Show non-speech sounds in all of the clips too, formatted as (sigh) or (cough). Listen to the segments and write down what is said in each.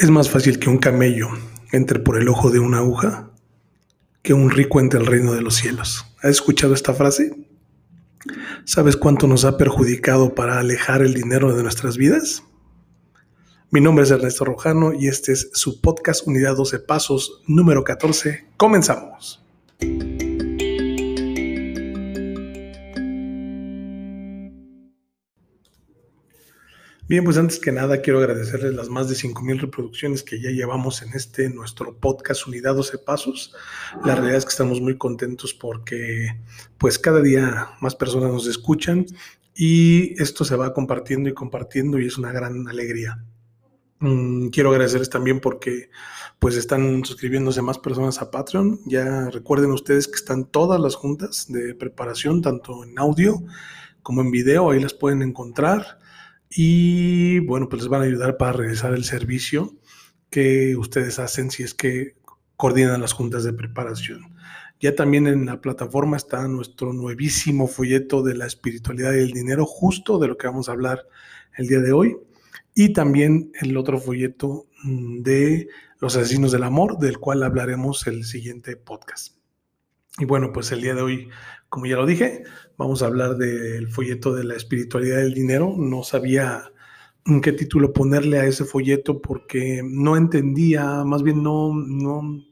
Es más fácil que un camello entre por el ojo de una aguja que un rico entre el reino de los cielos. ¿Has escuchado esta frase? ¿Sabes cuánto nos ha perjudicado para alejar el dinero de nuestras vidas? Mi nombre es Ernesto Rojano y este es su podcast Unidad 12 Pasos número 14. Comenzamos. Bien, pues antes que nada quiero agradecerles las más de 5.000 reproducciones que ya llevamos en este nuestro podcast Unidad 12 Pasos. La realidad es que estamos muy contentos porque pues cada día más personas nos escuchan y esto se va compartiendo y compartiendo y es una gran alegría. Mm, quiero agradecerles también porque pues están suscribiéndose más personas a Patreon. Ya recuerden ustedes que están todas las juntas de preparación, tanto en audio como en video, ahí las pueden encontrar y bueno, pues les van a ayudar para realizar el servicio que ustedes hacen si es que coordinan las juntas de preparación. Ya también en la plataforma está nuestro nuevísimo folleto de la espiritualidad y el dinero, justo de lo que vamos a hablar el día de hoy. Y también el otro folleto mm, de los asesinos del amor, del cual hablaremos el siguiente podcast. Y bueno, pues el día de hoy, como ya lo dije, vamos a hablar del folleto de la espiritualidad del dinero. No sabía en qué título ponerle a ese folleto porque no entendía, más bien no, no,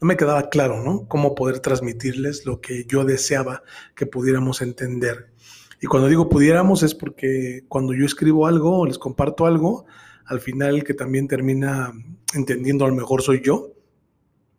me quedaba claro, ¿no? Cómo poder transmitirles lo que yo deseaba que pudiéramos entender. Y cuando digo pudiéramos es porque cuando yo escribo algo o les comparto algo, al final que también termina entendiendo a lo mejor soy yo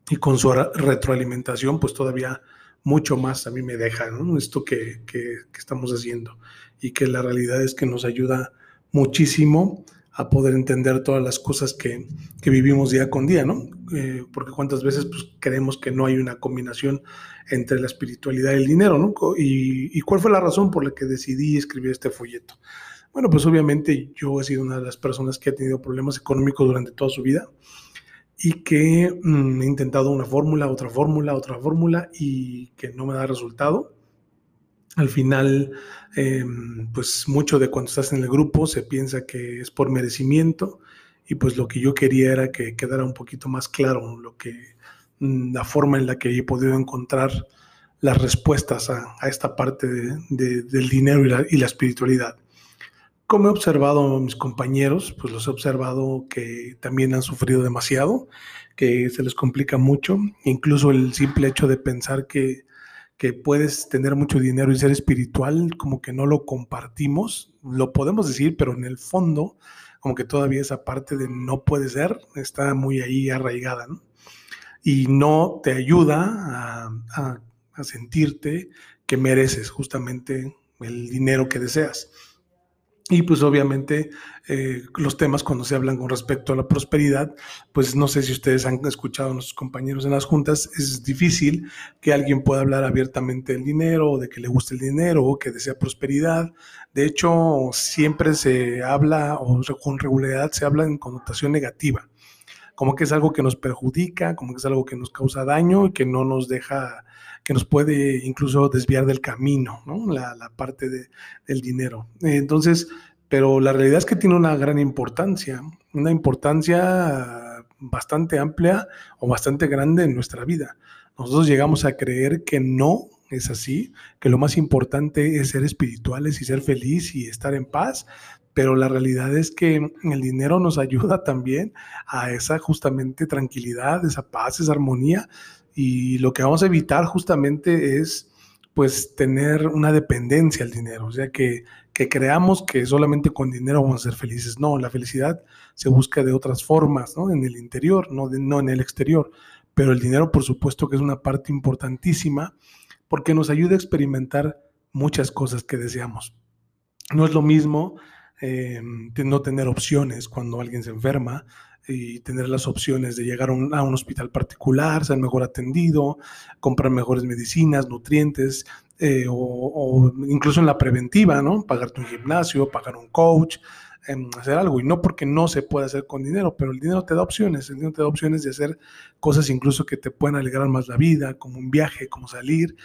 y con su retroalimentación, pues todavía mucho más a mí me deja esto que, que, estamos haciendo y que la realidad es que nos ayuda muchísimo a poder entender todas las cosas que, que vivimos día con día, ¿no? Eh, porque cuántas veces pues, creemos que no hay una combinación entre la espiritualidad y el dinero, ¿no? Y, y, cuál fue la razón por la que decidí escribir este folleto? Bueno, pues obviamente yo he sido una de las personas que ha tenido problemas económicos durante toda su vida y que mm, he intentado una fórmula, otra fórmula, otra fórmula y que no me da resultado. Al final, em, pues mucho de cuando estás en el grupo se piensa que es por merecimiento y pues lo que yo quería era que quedara un poquito más claro lo que, mm, la forma en la que he podido encontrar las respuestas a, esta parte del dinero y la, y la espiritualidad. Como he observado a mis compañeros, pues los he observado que también han sufrido demasiado, que se les complica mucho, incluso el simple hecho de pensar que, que puedes tener mucho dinero y ser espiritual, como que no lo compartimos, lo podemos decir, pero en el fondo, como que todavía esa parte de no puede ser, está muy ahí arraigada, ¿no? Y no te ayuda a, a sentirte que mereces justamente el dinero que deseas. Y pues obviamente eh, los temas cuando se hablan con respecto a la prosperidad, pues no sé si ustedes han escuchado a nuestros compañeros en las juntas, es difícil que alguien pueda hablar abiertamente del dinero, o de que le guste el dinero, o que desea prosperidad. De hecho, siempre se habla, o con regularidad se habla en connotación negativa, como que es algo que nos perjudica, como que es algo que nos causa daño y que no nos deja que nos puede incluso desviar del camino, ¿no? La, parte del dinero. Entonces, pero la realidad es que tiene una gran importancia, una importancia bastante amplia o bastante grande en nuestra vida. Nosotros llegamos a creer que no es así, que lo más importante es ser espirituales y ser feliz y estar en paz, pero la realidad es que el dinero nos ayuda (laughs) también a esa justamente tranquilidad, esa paz, esa armonía y lo que vamos a evitar justamente es pues tener una dependencia al dinero, o sea, que, que creamos que solamente con dinero vamos a ser felices. No, la felicidad se busca de otras formas, ¿no? En el interior, no, no en el exterior. Pero el dinero, por supuesto, que es una parte importantísima porque nos ayuda a experimentar muchas cosas que deseamos. No es lo mismo eh, no tener opciones cuando alguien se enferma, y tener las opciones de llegar a un, hospital particular, ser mejor atendido, comprar mejores medicinas, nutrientes, eh, o, incluso en la preventiva, ¿no? Pagarte un gimnasio, pagar un coach, em, hacer algo. Y no porque no se puede hacer con dinero, pero el dinero te da opciones. El dinero te da opciones de hacer cosas incluso que te pueden alegrar más la vida, como un viaje, como salir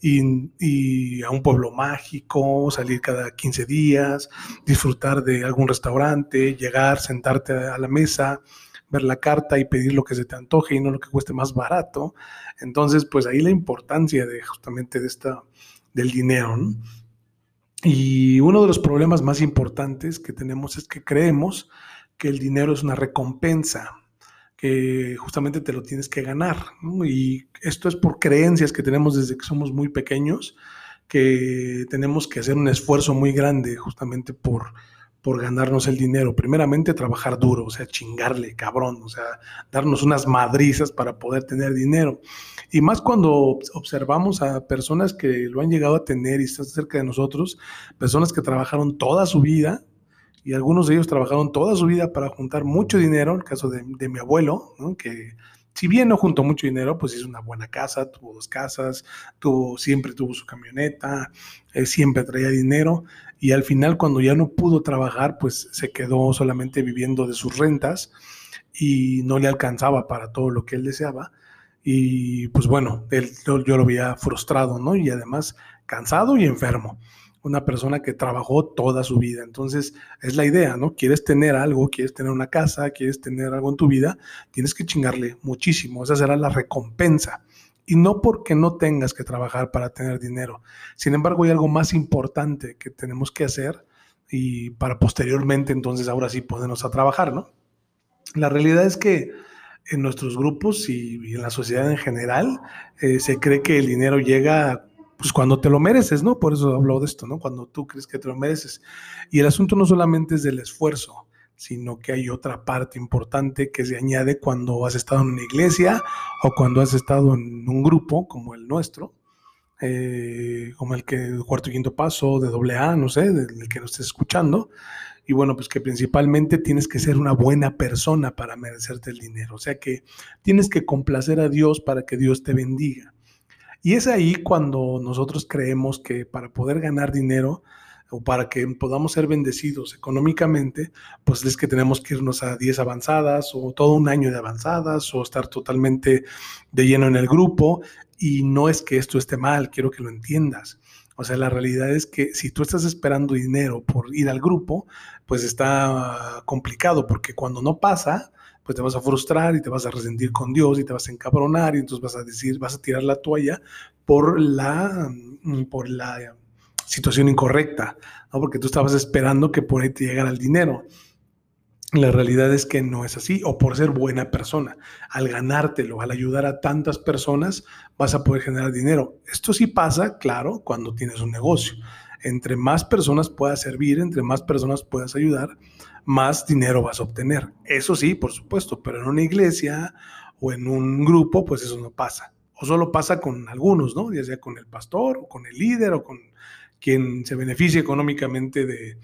y, a un pueblo mágico, salir cada 15 días, disfrutar de algún restaurante, llegar, sentarte a la mesa, ver la carta y pedir lo que se te antoje y no lo que cueste más barato. Entonces, pues ahí la importancia de justamente de esta, del dinero. Y uno de los problemas más importantes que tenemos es que creemos que el dinero es una recompensa, que justamente te lo tienes que ganar. Y esto es por creencias que tenemos desde que somos muy pequeños, que tenemos que hacer un esfuerzo muy grande justamente por por ganarnos el dinero. Primeramente, trabajar duro, o sea, chingarle, cabrón, o sea, darnos unas madrizas para poder tener dinero. Y más cuando observamos a personas que lo han llegado a tener y están cerca de nosotros, personas que trabajaron toda su vida, y algunos de ellos trabajaron toda su vida para juntar mucho dinero, el caso de, de mi abuelo, que si bien no juntó mucho dinero, pues hizo una buena casa, tuvo dos casas, tuvo, siempre tuvo su camioneta, eh, siempre traía dinero y al final cuando ya no pudo trabajar, pues se quedó solamente viviendo de sus rentas y no le alcanzaba para todo lo que él deseaba. Y pues bueno, él, yo, yo lo veía frustrado, ¿no? Y además cansado y enfermo una persona que trabajó toda su vida. Entonces, es la idea, ¿no? Quieres tener algo, quieres tener una casa, quieres tener algo en tu vida, tienes que chingarle muchísimo. Esa será la recompensa. Y no porque no tengas que trabajar para tener dinero. Sin embargo, hay algo más importante que tenemos que hacer y para posteriormente, entonces, ahora sí ponernos a trabajar, ¿no? La realidad es que en nuestros grupos y, en la sociedad en general eh, se cree que el dinero llega pues cuando te lo mereces, ¿no? Por eso hablo de esto, ¿no? Cuando tú crees que te lo mereces. Y el asunto no solamente es del esfuerzo, sino que hay otra parte importante que se añade cuando has estado en una iglesia o cuando has estado en un grupo como el nuestro, eh, como el que cuarto y quinto paso de doble A, no sé, del que nos estés escuchando. Y bueno, pues que principalmente tienes que ser una buena persona para merecerte el dinero. O sea que tienes que complacer a Dios para que Dios te bendiga. Y es ahí cuando nosotros creemos que para poder ganar dinero o para que podamos ser bendecidos económicamente, pues es que tenemos que irnos a 10 avanzadas o todo un año de avanzadas o estar totalmente de lleno en el grupo. Y no es que esto esté mal, quiero que lo entiendas. O sea, la realidad es que si tú estás esperando dinero por ir al grupo, pues está complicado porque cuando no pasa, pues te vas a frustrar y te vas a resentir con Dios y te vas a encabronar y entonces vas a decir, vas a tirar la toalla por la, mm, por la situación incorrecta, ¿no? porque tú estabas esperando que por ahí te llegara el dinero. La realidad es que no es así, o por ser buena persona. Al ganártelo, al ayudar a tantas personas, vas a poder generar dinero. Esto sí pasa, claro, cuando tienes un negocio. Entre más personas puedas servir, entre más personas puedas ayudar, más dinero vas a obtener. Eso sí, por supuesto, pero en una iglesia o en un grupo, pues eso no pasa. O solo pasa con algunos, ¿no? Ya sea con el pastor o con el líder o con quien se beneficie económicamente de,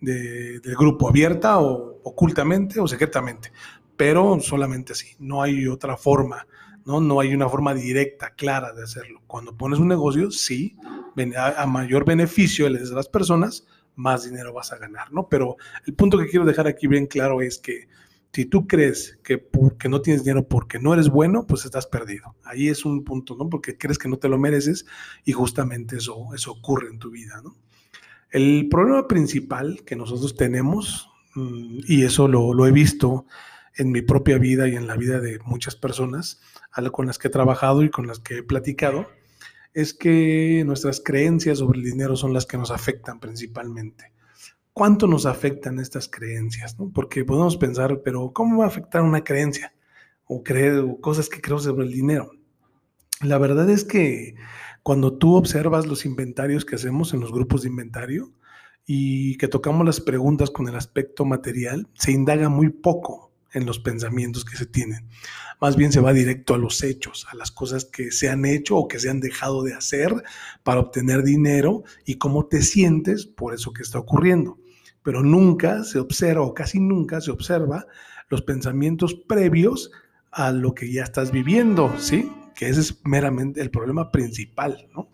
del grupo, abierta o ocultamente o secretamente, pero solamente así, no hay otra forma, ¿no? No hay una forma directa, clara de hacerlo. Cuando pones un negocio, sí, a mayor beneficio les das a las personas, más dinero vas a ganar, ¿no? Pero el punto que quiero dejar aquí bien claro es que si tú crees que porque no tienes dinero porque no eres bueno, pues estás perdido. Ahí es un punto, ¿no? Porque crees que no te lo mereces y justamente eso, eso ocurre en tu vida, ¿no? El problema principal que nosotros tenemos, mm, y eso lo, lo he visto en mi propia vida y en la vida de muchas personas con las que he trabajado y con las que he platicado, es que nuestras creencias sobre el dinero son las que nos afectan principalmente. ¿Cuánto nos afectan estas creencias? Porque podemos pensar, pero ¿cómo va a afectar una creencia? O creer cosas que creo sobre el dinero. La verdad es que cuando tú observas los inventarios que hacemos en los grupos de inventario y que tocamos las preguntas con el aspecto material, se indaga muy poco en los pensamientos que se tienen. Más bien se va directo a los hechos, a las cosas que se han hecho o que se han dejado de hacer para obtener dinero y cómo te sientes por eso que está ocurriendo. Pero nunca se observa o casi nunca se observa los pensamientos previos a lo que ya estás viviendo, ¿sí? Que ese es meramente el problema principal, ¿no?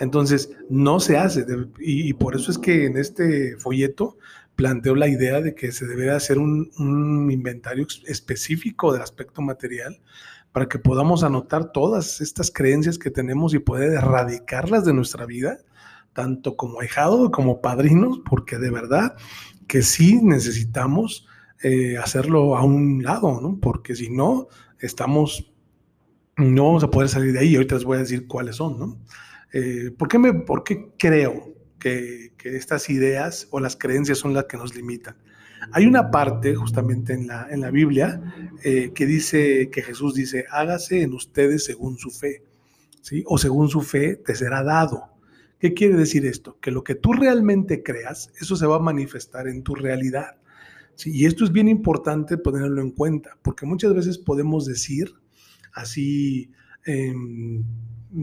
Entonces, no se hace. Y, por eso es que en este folleto planteo la idea de que se debe hacer un, inventario específico del aspecto material para que podamos anotar todas estas creencias que tenemos y poder erradicarlas de nuestra vida, tanto como ahijado como padrinos, porque de verdad que sí necesitamos eh, hacerlo a un lado, ¿no? Porque si no, estamos, no vamos a poder salir de ahí. Ahorita les voy a decir cuáles son, ¿no? Eh, ¿por, qué me, ¿Por qué creo que, que, estas ideas o las creencias son las que nos limitan? Hay una parte justamente en la, en la Biblia eh, que dice, que Jesús dice, hágase en ustedes según su fe, ¿sí? O según su fe te será dado. ¿Qué quiere decir esto? Que lo que tú realmente creas, eso se va a manifestar en tu realidad. ¿sí? Y esto es bien importante ponerlo en cuenta, porque muchas veces podemos decir así, em,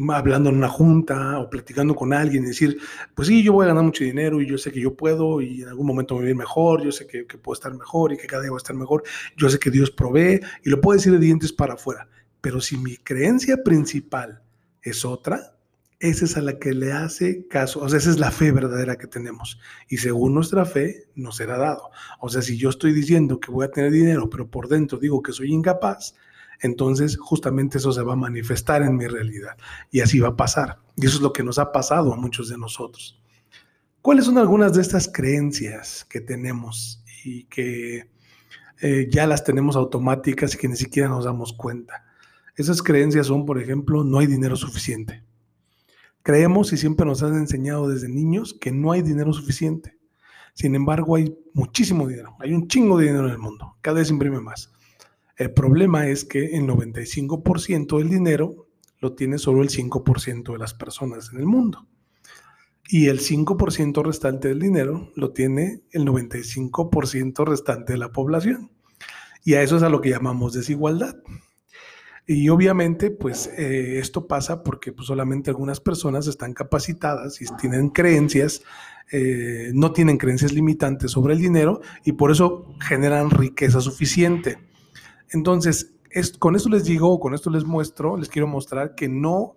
hablando en una junta o platicando con alguien decir, pues sí, yo voy a ganar mucho dinero y yo sé que yo puedo y en algún momento me voy a ir mejor, yo sé que, que puedo estar mejor y que cada día voy a estar mejor, yo sé que Dios provee y lo puedo decir de dientes para afuera. Pero si mi creencia principal es otra, esa es a la que le hace caso, o sea, esa es la fe verdadera que tenemos. Y según nuestra fe, nos será dado. O sea, si yo estoy diciendo que voy a tener dinero, pero por dentro digo que soy incapaz, entonces justamente eso se va a manifestar en mi realidad. Y así va a pasar. Y eso es lo que nos ha pasado a muchos de nosotros. ¿Cuáles son algunas de estas creencias que tenemos y que eh, ya las tenemos automáticas y que ni siquiera nos damos cuenta? Esas creencias son, por ejemplo, no hay dinero suficiente. Creemos y siempre nos han enseñado desde niños que no hay dinero suficiente. Sin embargo, hay muchísimo dinero, hay un chingo de dinero en el mundo, cada vez imprime más. El problema es que el 95% del dinero lo tiene solo el 5% de las personas en el mundo. Y el 5% restante del dinero lo tiene el 95% restante de la población. Y a eso es a lo que llamamos desigualdad. Y obviamente, pues eh, esto pasa porque pues, solamente algunas personas están capacitadas y tienen creencias, eh, no tienen creencias limitantes sobre el dinero y por eso generan riqueza suficiente. Entonces, con esto les digo, con esto les muestro, les quiero mostrar que no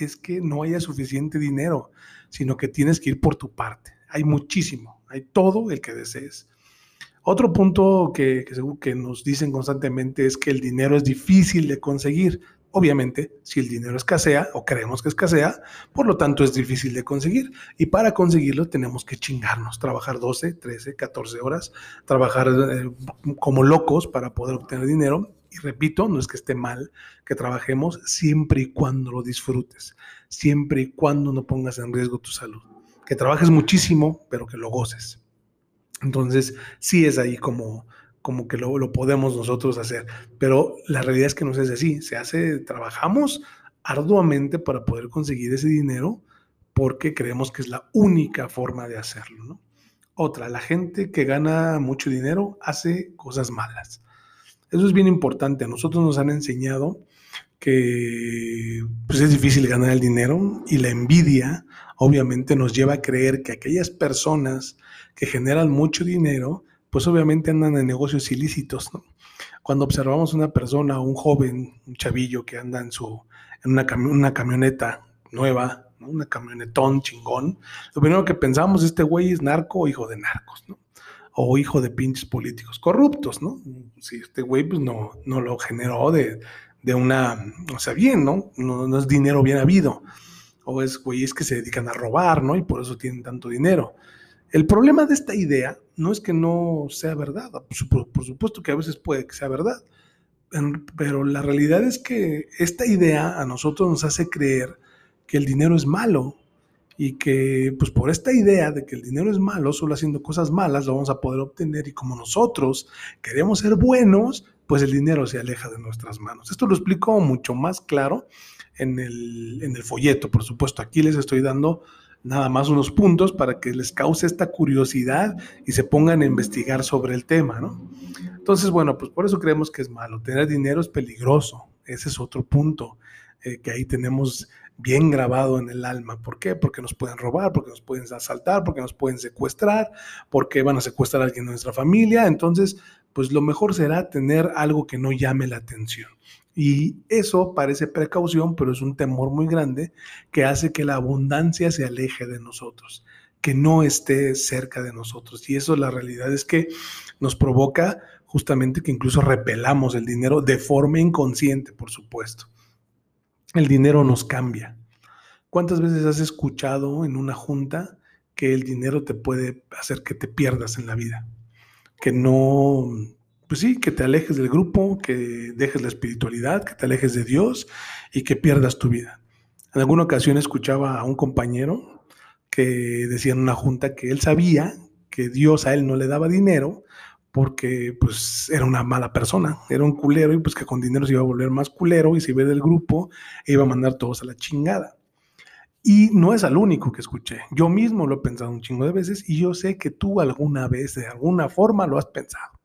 es que no haya suficiente dinero, sino que tienes que ir por tu parte. Hay muchísimo, hay todo el que desees. Otro punto que, que, nos dicen constantemente es que el dinero es difícil de conseguir. Obviamente, si el dinero escasea o creemos que escasea, por lo tanto es difícil de conseguir. Y para conseguirlo tenemos que chingarnos, trabajar 12, 13, 14 horas, trabajar eh, como locos para poder obtener dinero. Y repito, no es que esté mal que trabajemos siempre y cuando lo disfrutes, siempre y cuando no pongas en riesgo tu salud. Que trabajes muchísimo, pero que lo goces. Entonces, sí es ahí como, como que lo, lo, podemos nosotros hacer. Pero la realidad es que no hace así. Se hace, trabajamos arduamente para poder conseguir ese dinero porque creemos que es la única forma de hacerlo. ¿no? Otra, la gente que gana mucho dinero hace cosas malas. Eso es bien importante. A nosotros nos han enseñado que pues, es difícil ganar el dinero y la envidia obviamente nos lleva a creer que aquellas personas que generan mucho dinero, pues obviamente andan en negocios ilícitos. Cuando observamos una persona, un joven, un chavillo que anda en, su, en una, camioneta nueva, una camionetón chingón, lo primero que pensamos, este güey es narco o hijo de narcos, ¿no? o hijo de pinches políticos corruptos, ¿no? Si este güey pues no, no lo generó de, de una, o sea, bien, ¿no? ¿no? es dinero bien habido. O es güeyes que se dedican a robar, ¿no? Y por eso tienen tanto dinero. El problema de esta idea no es que no sea verdad, por, supuesto que a veces puede que sea verdad, pero la realidad es que esta idea a nosotros nos hace creer que el dinero es malo y que pues por esta idea de que el dinero es malo, solo haciendo cosas malas lo vamos a poder obtener y como nosotros queremos ser buenos, pues el dinero se aleja de nuestras manos. Esto lo explico mucho más claro en el, en el folleto, por supuesto. Aquí les estoy dando nada más unos puntos para que les cause esta curiosidad y se pongan a investigar sobre el tema, ¿no? Entonces, bueno, pues por eso creemos que es malo. Tener dinero es peligroso. Ese es otro punto eh, que ahí tenemos bien grabado en el alma. ¿Por qué? Porque nos pueden robar, porque nos pueden asaltar, porque nos pueden secuestrar, porque van a secuestrar a alguien de nuestra familia. Entonces, pues lo mejor será tener algo que no llame la atención. Y eso parece precaución, pero es un temor muy grande que hace que la abundancia se aleje de nosotros, que no esté cerca de nosotros. Y eso la realidad es que nos provoca justamente que incluso repelamos el dinero de forma inconsciente, por supuesto. El dinero nos cambia. ¿Cuántas veces has escuchado en una junta que el dinero te puede hacer que te pierdas en la vida? que no, pues sí, que te alejes del grupo, que dejes la espiritualidad, que te alejes de Dios y que pierdas tu vida. En alguna ocasión escuchaba a un compañero que decía en una junta que él sabía que Dios a él no le daba dinero porque pues era una mala persona, era un culero y pues que con dinero se iba a volver más culero y se iba del grupo e iba a mandar todos a la chingada. Y no es al único que escuché. Yo mismo lo he pensado un chingo de veces y yo sé que tú alguna vez, de alguna forma, lo has pensado.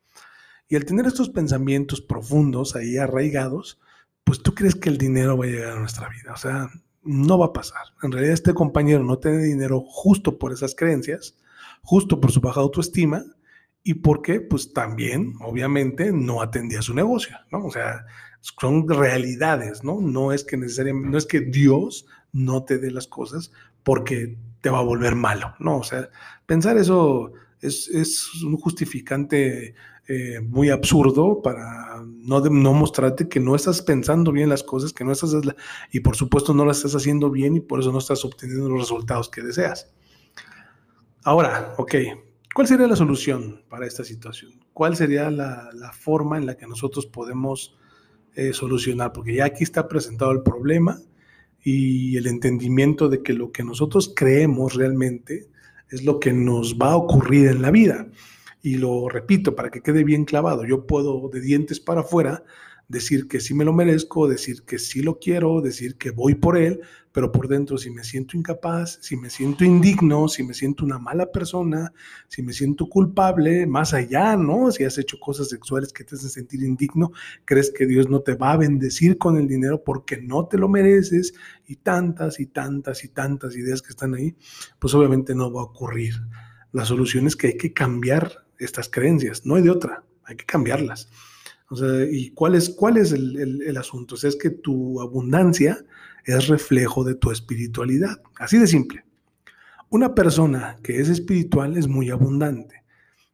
Y al tener estos pensamientos profundos ahí arraigados, pues tú crees que el dinero va a llegar a nuestra vida. O sea, no va a pasar. En realidad este compañero no tiene dinero justo por esas creencias, justo por su baja autoestima y porque pues también, obviamente, no atendía su negocio, ¿no? O sea, son realidades, ¿no? No es que necesariamente, no es que Dios no te dé las cosas porque te va a volver malo, ¿no? O sea, pensar eso es, es un justificante eh, muy absurdo para no, no mostrarte que no estás pensando bien las cosas, que no estás, y por supuesto no las estás haciendo bien y por eso no estás obteniendo los resultados que deseas. Ahora, ok, ¿cuál sería la solución para esta situación? ¿Cuál sería la, forma en la que nosotros podemos eh, solucionar? Porque ya aquí está presentado el problema y el entendimiento de que lo que nosotros creemos realmente es lo que nos va a ocurrir en la vida. Y lo repito para que quede bien clavado, yo puedo de dientes para afuera decir que sí me lo merezco, decir que sí lo quiero, decir que voy por él, pero por dentro si me siento incapaz, si me siento indigno, si me siento una mala persona, si me siento culpable, más allá, ¿no? Si has hecho cosas sexuales que te hacen sentir indigno, crees que Dios no te va a bendecir con el dinero porque no te lo mereces y tantas y tantas y tantas ideas que están ahí, pues obviamente no va a ocurrir. La solución es que hay que cambiar estas creencias, no hay de otra, hay que cambiarlas. ¿y cuál es, es el, asunto? O es que tu abundancia es reflejo de tu espiritualidad. Así de simple. Una persona que es espiritual es muy abundante.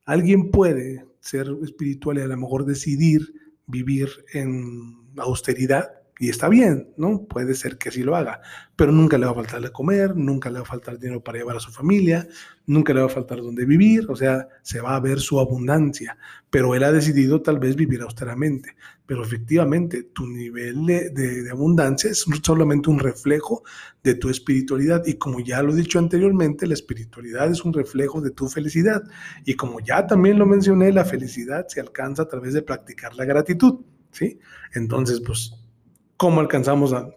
Alguien puede ser espiritual y a lo mejor decidir vivir en austeridad y está bien, ¿no? Puede ser que así lo haga, pero nunca le va a faltar de comer, nunca le va a faltar dinero para llevar a su familia, nunca le va a faltar donde vivir, o sea, se va a ver su abundancia, pero él ha decidido tal vez vivir austeramente, pero efectivamente tu nivel de, de abundancia es solamente un reflejo de tu espiritualidad y como ya lo he dicho anteriormente, la espiritualidad es un reflejo de tu felicidad y como ya también lo mencioné, la felicidad se alcanza a través de practicar la gratitud, ¿sí? Entonces, pues ¿Cómo alcanzamos a,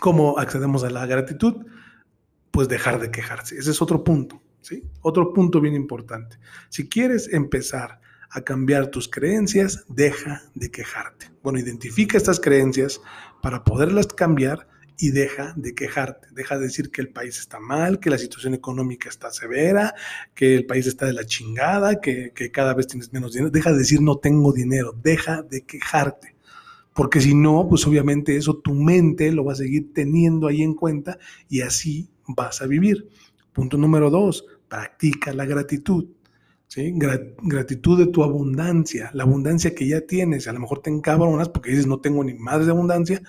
cómo accedemos a la gratitud? Pues dejar de quejarse. Ese es otro punto, ¿sí? Otro punto bien importante. Si quieres empezar a cambiar tus creencias, deja de quejarte. Bueno, identifica estas creencias para poderlas cambiar y deja de quejarte, deja de decir que el país está mal, que la situación económica está severa, que el país está de la chingada, que, que cada vez tienes menos dinero, deja de decir no tengo dinero, deja de quejarte porque si no, pues obviamente eso tu mente lo va a seguir teniendo ahí en cuenta y así vas a vivir. Punto número dos, practica la gratitud. ¿sí? gratitud de tu abundancia, la abundancia que ya tienes. A lo mejor te encabronas porque dices no tengo ni más de abundancia.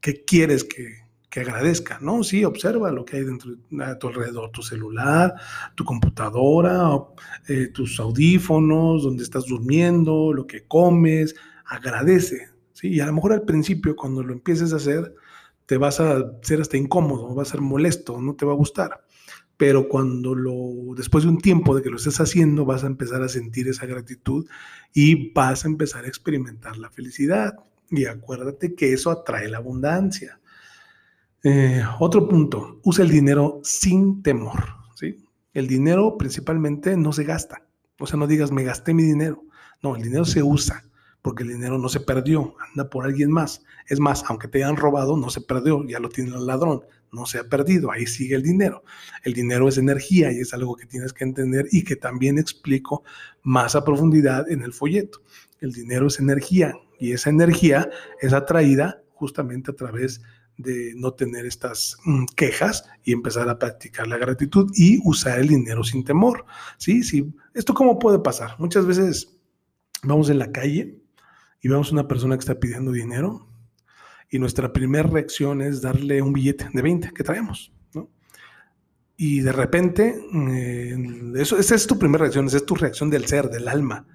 ¿Qué quieres que, que agradezca? No, sí, observa lo que hay dentro de tu alrededor, tu celular, tu computadora, eh, tus audífonos, donde estás durmiendo, lo que comes. Agradece, y a lo mejor al principio, cuando lo empieces a hacer, te vas a ser hasta incómodo, va a ser molesto, no te va a gustar. Pero cuando lo, después de un tiempo de que lo estés haciendo, vas a empezar a sentir esa gratitud y vas a empezar a experimentar la felicidad. Y acuérdate que eso atrae la abundancia. Eh, otro punto, usa el dinero sin temor. ¿sí? El dinero principalmente no se gasta. O sea, no digas, me gasté mi dinero. No, el dinero se usa porque el dinero no se perdió, anda por alguien más. Es más, aunque te hayan robado, no se perdió, ya lo tiene el ladrón, no se ha perdido, ahí sigue el dinero. El dinero es energía y es algo que tienes que entender y que también explico más a profundidad en el folleto. El dinero es energía y esa energía es atraída justamente a través de no tener estas mm, quejas y empezar a practicar la gratitud y usar el dinero sin temor. Sí, sí. ¿Esto cómo puede pasar? Muchas veces vamos en la calle y vemos una persona que está pidiendo dinero y nuestra primera reacción es darle un billete de 20 que traemos. Y de repente, eh, eso, esa es tu primera reacción, esa es tu reacción del ser, del alma.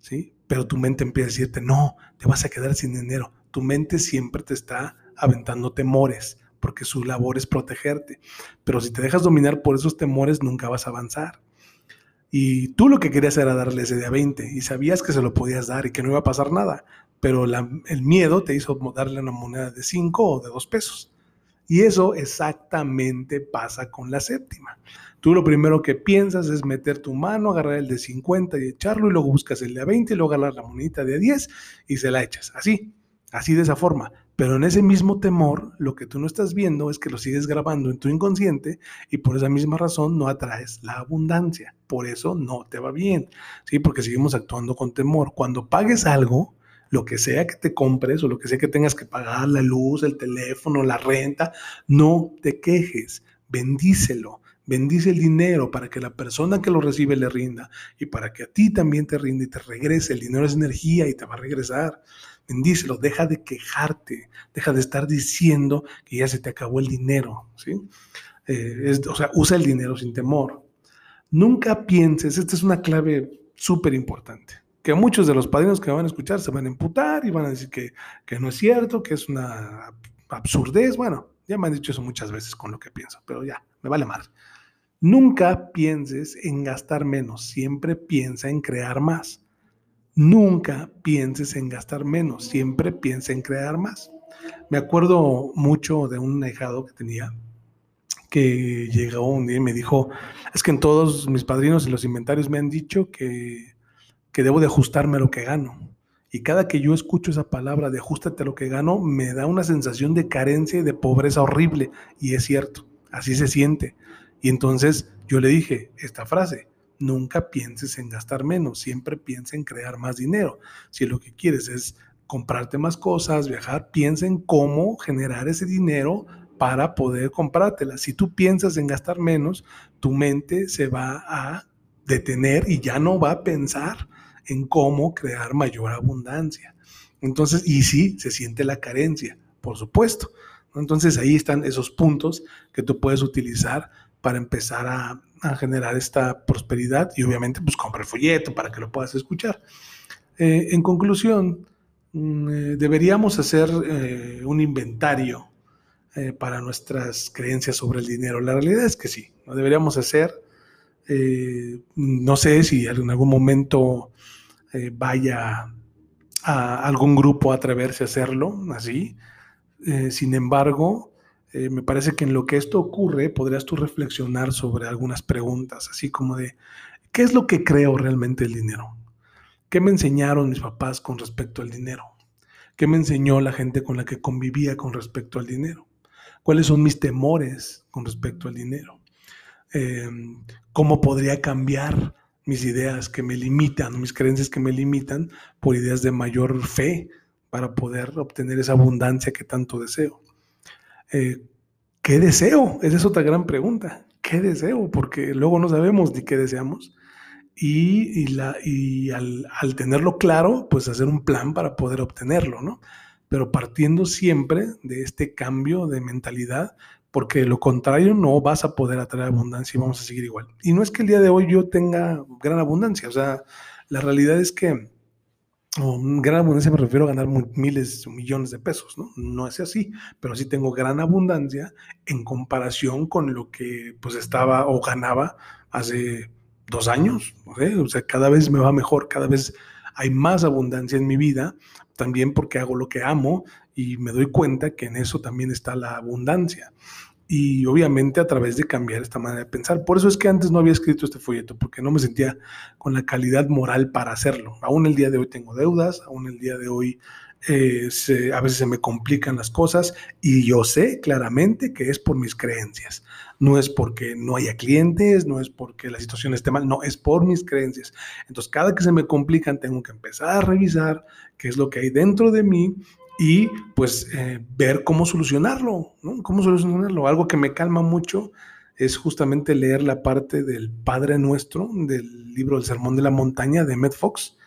¿sí? Pero tu mente empieza a decirte, no, te vas a quedar sin dinero. Tu mente siempre te está aventando temores, porque su labor es protegerte. Pero si te dejas dominar por esos temores, nunca vas a avanzar. Y tú lo que querías era darle ese de a 20 y sabías que se lo podías dar y que no iba a pasar nada, pero el miedo te hizo darle una moneda de 5 o de 2 pesos. Y eso exactamente pasa con la séptima. Tú lo primero que piensas es meter tu mano, agarrar el de 50 y echarlo, y luego buscas el de 20 y luego agarrar la monedita de 10 y se la echas. Así, así de esa forma. Pero en ese mismo temor, lo que tú no estás viendo es que lo sigues grabando en tu inconsciente y por esa misma razón no atraes la abundancia. Por eso no te va bien, ¿sí? Porque seguimos actuando con temor. Cuando pagues algo, lo que sea que te compres o lo que sea que tengas que pagar, la luz, el teléfono, la renta, no te quejes, bendícelo. Bendice el dinero para que la persona que lo recibe le rinda y para que a ti también te rinda y te regrese. El dinero es energía y te va a regresar. Bendícelo, deja de quejarte, deja de estar diciendo que ya se te acabó el dinero. ¿sí? Eh, o sea, usa el dinero sin temor. Nunca pienses, esta es una clave súper importante, que muchos de los padrinos que van a escuchar se van a emputar y van a decir que, que no es cierto, que es una absurdez. Bueno, ya me han dicho eso muchas veces con lo que pienso, pero ya, me vale más. Nunca pienses en gastar menos, siempre piensa en crear más. Nunca pienses en gastar menos, siempre piensa en crear más. Me acuerdo mucho de un ahijado que tenía que llegó un día y me dijo, es que en todos mis padrinos y los inventarios me han dicho que, que debo de ajustarme a lo que gano. Y cada que yo escucho esa palabra de ajustate a lo que gano, me da una sensación de carencia y de pobreza horrible. Y es cierto, así se siente. Y entonces yo le dije esta frase, nunca pienses en gastar menos, siempre piensa en crear más dinero. Si lo que quieres es comprarte más cosas, viajar, piensa en cómo generar ese dinero para poder comprártela. Si tú piensas en gastar menos, tu mente se va a detener y ya no va a pensar en cómo crear mayor abundancia. Entonces, y sí, se siente la carencia, por supuesto. Entonces ahí están esos puntos que tú puedes utilizar para empezar a, generar esta prosperidad y obviamente pues compra el folleto para que lo puedas escuchar. Eh, en conclusión, mm, eh, deberíamos hacer eh, un inventario para nuestras creencias sobre el dinero. La realidad es que sí, lo deberíamos hacer. no sé si en algún momento vaya a algún grupo a atreverse a hacerlo así. sin embargo, eh, me parece que en lo que esto ocurre podrías tú reflexionar sobre algunas preguntas, así como de, ¿qué es lo que creo realmente el dinero? ¿Qué me enseñaron mis papás con respecto al dinero? ¿Qué me enseñó la gente con la que convivía con respecto al dinero? ¿Cuáles son mis temores con respecto al dinero? Em, ¿Cómo podría cambiar mis ideas que me limitan, mis creencias que me limitan, por ideas de mayor fe para poder obtener esa abundancia que tanto deseo? Eh, ¿qué deseo? Esa es otra gran pregunta. ¿Qué deseo? Porque luego no sabemos ni qué deseamos. Y, al, tenerlo claro, pues hacer un plan para poder obtenerlo, ¿no? Pero partiendo siempre de este cambio de mentalidad, porque lo contrario no vas a poder atraer abundancia y vamos a seguir igual. Y no es que el día de hoy yo tenga gran abundancia, o sea, la realidad es que gran abundancia me refiero a ganar miles o millones de pesos, ¿no? No es así, pero sí tengo gran abundancia en comparación con lo que pues estaba o ganaba hace dos años, ¿no O sea, cada vez me va mejor, cada vez hay más abundancia en mi vida, también porque hago lo que amo y me doy cuenta que en eso también está la abundancia y obviamente a través de cambiar esta manera de pensar. Por eso es que antes no había escrito este folleto, porque no me sentía con la calidad moral para hacerlo. Aún el día de hoy tengo deudas, aún el día de hoy eh, a veces se me complican las cosas y yo sé claramente que es por mis creencias. No es porque no haya clientes, no es porque la situación esté mal, no, es por mis creencias. Entonces, cada que se me complican, tengo que empezar a revisar qué es lo que hay dentro de mí y pues eh, ver cómo solucionarlo. ¿Cómo solucionarlo? Algo que me calma mucho es justamente leer la parte del Padre Nuestro del libro El Sermón de la Montaña de Med Fox,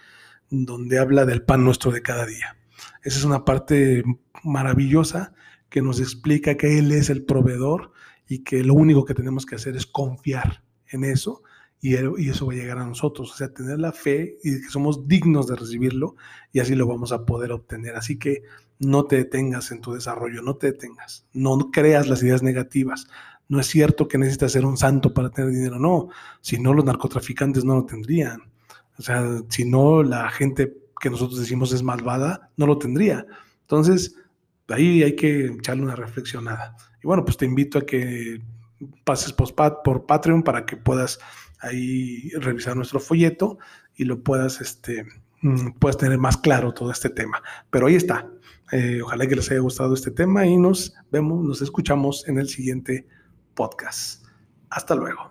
donde habla del pan nuestro de cada día. Esa es una parte maravillosa que nos explica que Él es el proveedor y que lo único que tenemos que hacer es confiar en eso y, y eso va a llegar a nosotros. O sea, tener la fe y que somos dignos de recibirlo y así lo vamos a poder obtener. Así que no te detengas en tu desarrollo, no te detengas, no creas las ideas negativas. No es cierto que necesitas ser un santo para tener dinero, no. Si no, los narcotraficantes no lo tendrían. O sea, si no, la gente que nosotros decimos es malvada, no lo tendría. Entonces, ahí hay que echarle una reflexionada. Y bueno, pues te invito a que pases por Patreon para que puedas ahí revisar nuestro folleto y lo puedas, este, mm, puedas tener más claro todo este tema. Pero ahí está. Eh, ojalá que les haya gustado este tema y nos vemos, nos escuchamos en el siguiente podcast. Hasta luego.